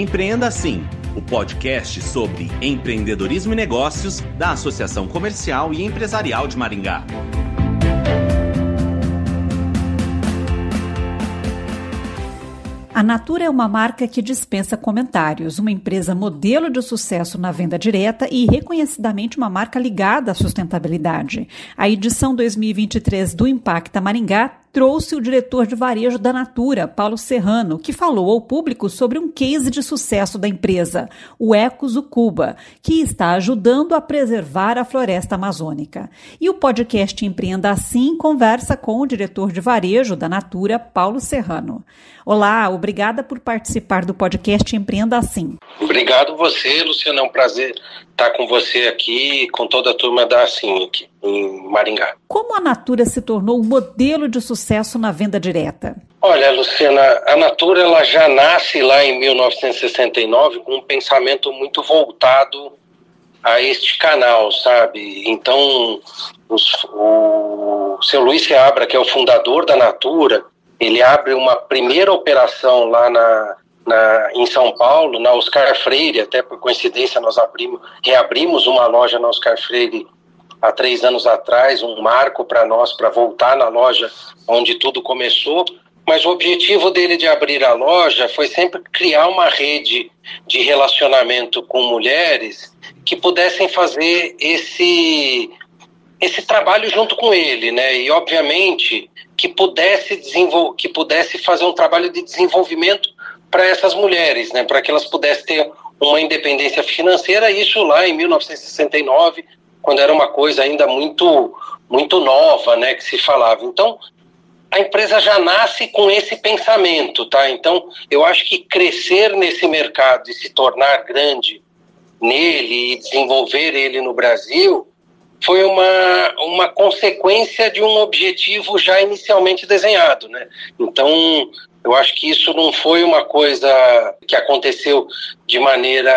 Empreenda Assim, o podcast sobre empreendedorismo e negócios da Associação Comercial e Empresarial de Maringá. A Natura é uma marca que dispensa comentários, uma empresa modelo de sucesso na venda direta e reconhecidamente uma marca ligada à sustentabilidade. A edição 2023 do Impacta Maringá trouxe o diretor de varejo da Natura, Paulo Serrano, que falou ao público sobre um case de sucesso da empresa, o Ecos Cuba, que está ajudando a preservar a floresta amazônica. E o podcast Empreenda Assim conversa com o diretor de varejo da Natura, Paulo Serrano. Olá, obrigada por participar do podcast Empreenda Assim. Obrigado você, Luciano, é um prazer estar com você aqui, com toda a turma da aqui em Maringá. Como a Natura se tornou um modelo de sucesso na venda direta? Olha, Luciana, a Natura ela já nasce lá em 1969 com um pensamento muito voltado a este canal, sabe? Então, os, o seu Luiz Seabra, que é o fundador da Natura, ele abre uma primeira operação lá na, na, em São Paulo, na Oscar Freire, até por coincidência nós abrimos, reabrimos uma loja na Oscar Freire há três anos atrás, um marco para nós para voltar na loja onde tudo começou. Mas o objetivo dele de abrir a loja foi sempre criar uma rede de relacionamento com mulheres que pudessem fazer esse esse trabalho junto com ele, né? E obviamente que pudesse desenvolver, que pudesse fazer um trabalho de desenvolvimento para essas mulheres, né? Para que elas pudessem ter uma independência financeira. Isso lá em 1969 quando era uma coisa ainda muito muito nova, né, que se falava. Então, a empresa já nasce com esse pensamento, tá? Então, eu acho que crescer nesse mercado e se tornar grande nele e desenvolver ele no Brasil foi uma, uma consequência de um objetivo já inicialmente desenhado, né? Então, eu acho que isso não foi uma coisa que aconteceu de maneira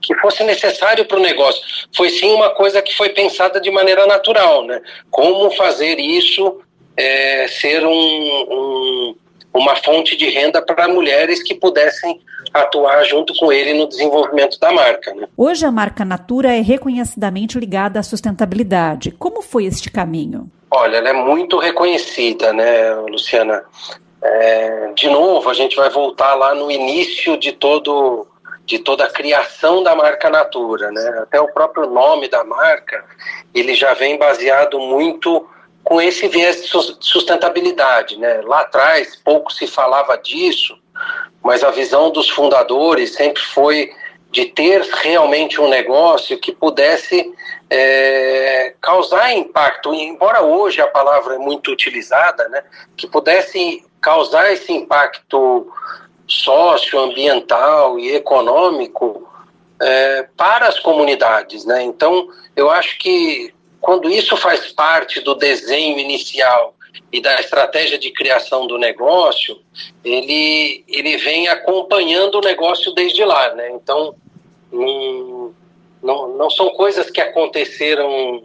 que fosse necessário para o negócio. Foi sim uma coisa que foi pensada de maneira natural, né? Como fazer isso é, ser um, um, uma fonte de renda para mulheres que pudessem atuar junto com ele no desenvolvimento da marca. Né? Hoje a marca Natura é reconhecidamente ligada à sustentabilidade. Como foi este caminho? Olha, ela é muito reconhecida, né, Luciana? É, de novo, a gente vai voltar lá no início de todo de toda a criação da marca Natura, né? Até o próprio nome da marca, ele já vem baseado muito com esse viés de sustentabilidade, né? Lá atrás pouco se falava disso, mas a visão dos fundadores sempre foi de ter realmente um negócio que pudesse é, causar impacto, embora hoje a palavra é muito utilizada, né? Que pudesse causar esse impacto socioambiental e econômico é, para as comunidades. Né? Então, eu acho que quando isso faz parte do desenho inicial e da estratégia de criação do negócio, ele, ele vem acompanhando o negócio desde lá. Né? Então, não, não, não são coisas que aconteceram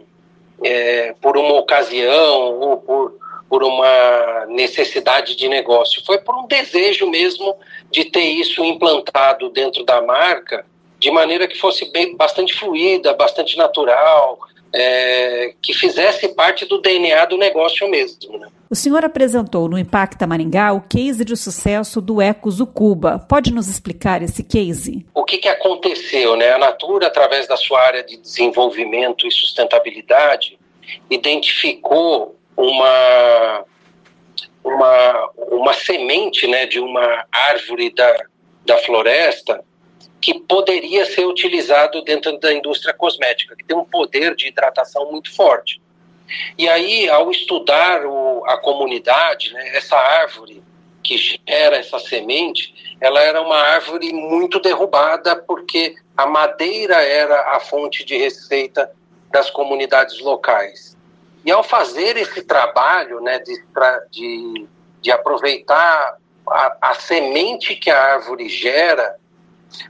é, por uma ocasião ou por por uma necessidade de negócio, foi por um desejo mesmo de ter isso implantado dentro da marca de maneira que fosse bem, bastante fluida, bastante natural, é, que fizesse parte do DNA do negócio mesmo. Né? O senhor apresentou no Impacta Maringá o case de sucesso do Ecos Cuba. Pode nos explicar esse case? O que, que aconteceu? Né? A Natura, através da sua área de desenvolvimento e sustentabilidade, identificou uma, uma, uma semente né, de uma árvore da, da floresta que poderia ser utilizado dentro da indústria cosmética, que tem um poder de hidratação muito forte. E aí, ao estudar o, a comunidade, né, essa árvore que gera essa semente, ela era uma árvore muito derrubada porque a madeira era a fonte de receita das comunidades locais. E ao fazer esse trabalho né, de, de, de aproveitar a, a semente que a árvore gera,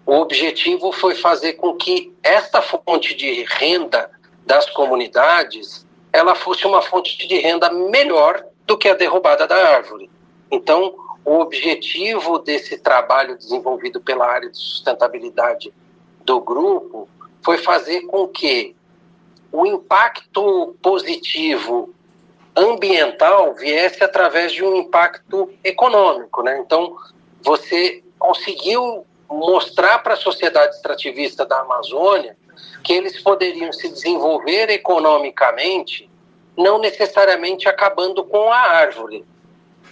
o objetivo foi fazer com que esta fonte de renda das comunidades ela fosse uma fonte de renda melhor do que a derrubada da árvore. Então, o objetivo desse trabalho desenvolvido pela área de sustentabilidade do grupo foi fazer com que o impacto positivo ambiental viesse através de um impacto econômico, né? Então, você conseguiu mostrar para a sociedade extrativista da Amazônia que eles poderiam se desenvolver economicamente, não necessariamente acabando com a árvore,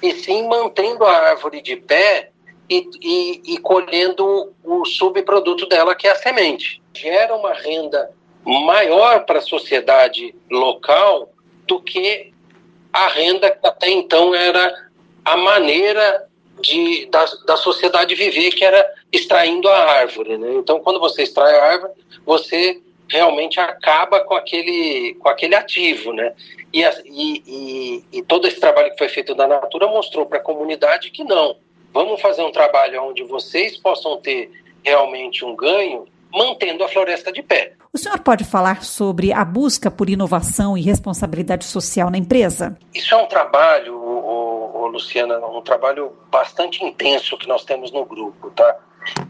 e sim mantendo a árvore de pé e, e, e colhendo o subproduto dela, que é a semente. Gera uma renda maior para a sociedade local do que a renda que até então era a maneira de, da, da sociedade viver, que era extraindo a árvore. Né? Então, quando você extrai a árvore, você realmente acaba com aquele, com aquele ativo. Né? E, e, e, e todo esse trabalho que foi feito da Natura mostrou para a comunidade que não. Vamos fazer um trabalho onde vocês possam ter realmente um ganho mantendo a floresta de pé. O senhor pode falar sobre a busca por inovação e responsabilidade social na empresa? Isso é um trabalho, ô, ô, Luciana, um trabalho bastante intenso que nós temos no grupo, tá?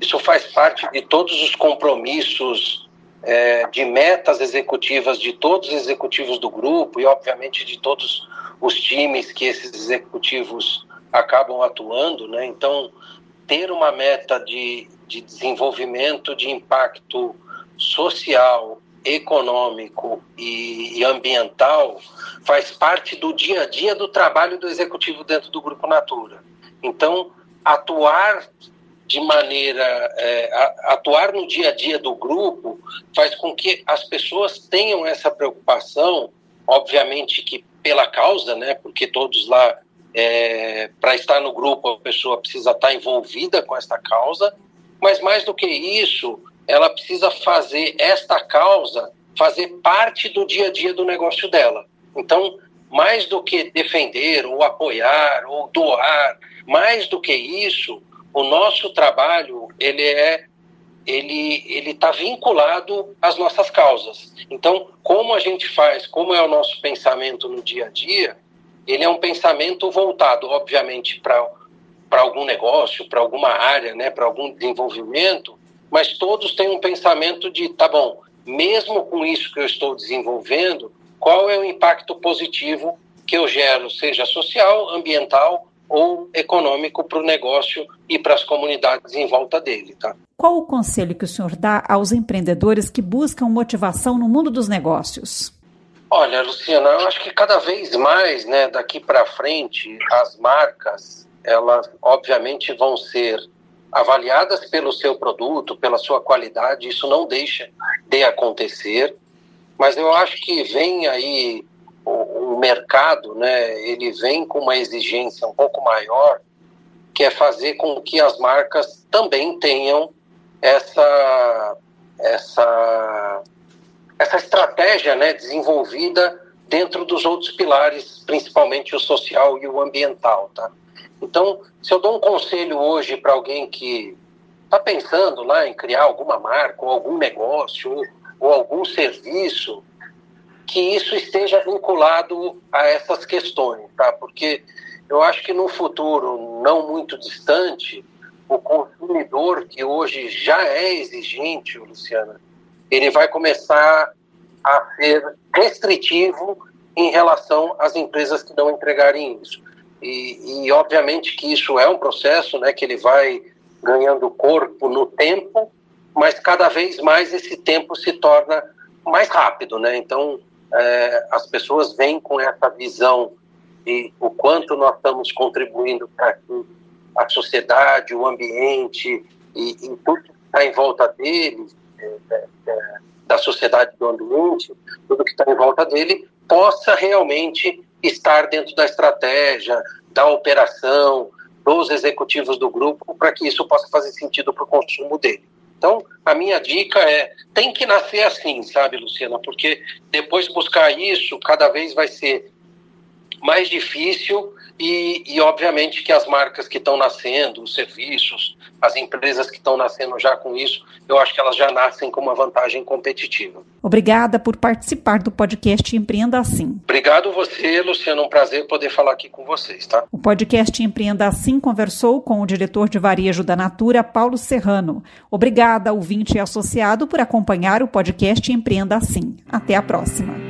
Isso faz parte de todos os compromissos é, de metas executivas de todos os executivos do grupo e, obviamente, de todos os times que esses executivos acabam atuando, né? Então, ter uma meta de, de desenvolvimento de impacto social, econômico e, e, ambiental faz parte do dia a dia do trabalho do executivo dentro do Grupo Natura. Então, atuar de maneira é, atuar no dia a dia do grupo faz com que as pessoas tenham essa preocupação, obviamente que pela causa, né? Porque todos lá é, para estar no grupo a pessoa precisa estar envolvida com esta causa, mas mais do que isso, ela precisa fazer esta causa fazer parte do dia a dia do negócio dela. Então, mais do que defender ou apoiar ou doar, mais do que isso, o nosso trabalho ele é ele ele está vinculado às nossas causas. Então, como a gente faz, como é o nosso pensamento no dia a dia, ele é um pensamento voltado, obviamente, para para algum negócio, para alguma área, né, para algum desenvolvimento, mas todos têm um pensamento de, tá bom, mesmo com isso que eu estou desenvolvendo, qual é o impacto positivo que eu gero, seja social, ambiental ou econômico para o negócio e para as comunidades em volta dele. Tá? Qual o conselho que o senhor dá aos empreendedores que buscam motivação no mundo dos negócios? Olha, Luciana, eu acho que cada vez mais, né, daqui para frente, as marcas, elas obviamente vão ser avaliadas pelo seu produto, pela sua qualidade, isso não deixa de acontecer, mas eu acho que vem aí o, mercado, né, ele vem com uma exigência um pouco maior, que é fazer com que as marcas também tenham essa essa essa estratégia, né, desenvolvida dentro dos outros pilares, principalmente o social e o ambiental, tá? Então, se eu dou um conselho hoje para alguém que está pensando lá em criar alguma marca, ou algum negócio, ou, ou algum serviço, que isso esteja vinculado a essas questões, tá? Porque eu acho que no futuro não muito distante, o consumidor que hoje já é exigente, Luciana, ele vai começar a ser restritivo em relação às empresas que não entregarem isso. E, e obviamente que isso é um processo, né, que ele vai ganhando corpo no tempo, mas cada vez mais esse tempo se torna mais rápido, né? Então é, as pessoas vêm com essa visão de o quanto nós estamos contribuindo para que a sociedade, o ambiente e, e tudo que está em volta dele, é, é, é, da sociedade do ambiente, tudo que está em volta dele, possa realmente estar dentro da estratégia, da operação, dos executivos do grupo, para que isso possa fazer sentido para o consumo dele. Então, a minha dica é: tem que nascer assim, sabe, Luciana? Porque depois buscar isso cada vez vai ser mais difícil e, e, obviamente que as marcas que estão nascendo, os serviços, as empresas que estão nascendo já com isso, eu acho que elas já nascem com uma vantagem competitiva. Obrigada por participar do podcast Empreenda Assim. Obrigado você, Luciano, um prazer poder falar aqui com vocês, tá? O podcast Empreenda Assim conversou com o diretor de varejo da Natura, Paulo Serrano. Obrigada, ouvinte e associado, por acompanhar o podcast Empreenda Assim. Até a próxima.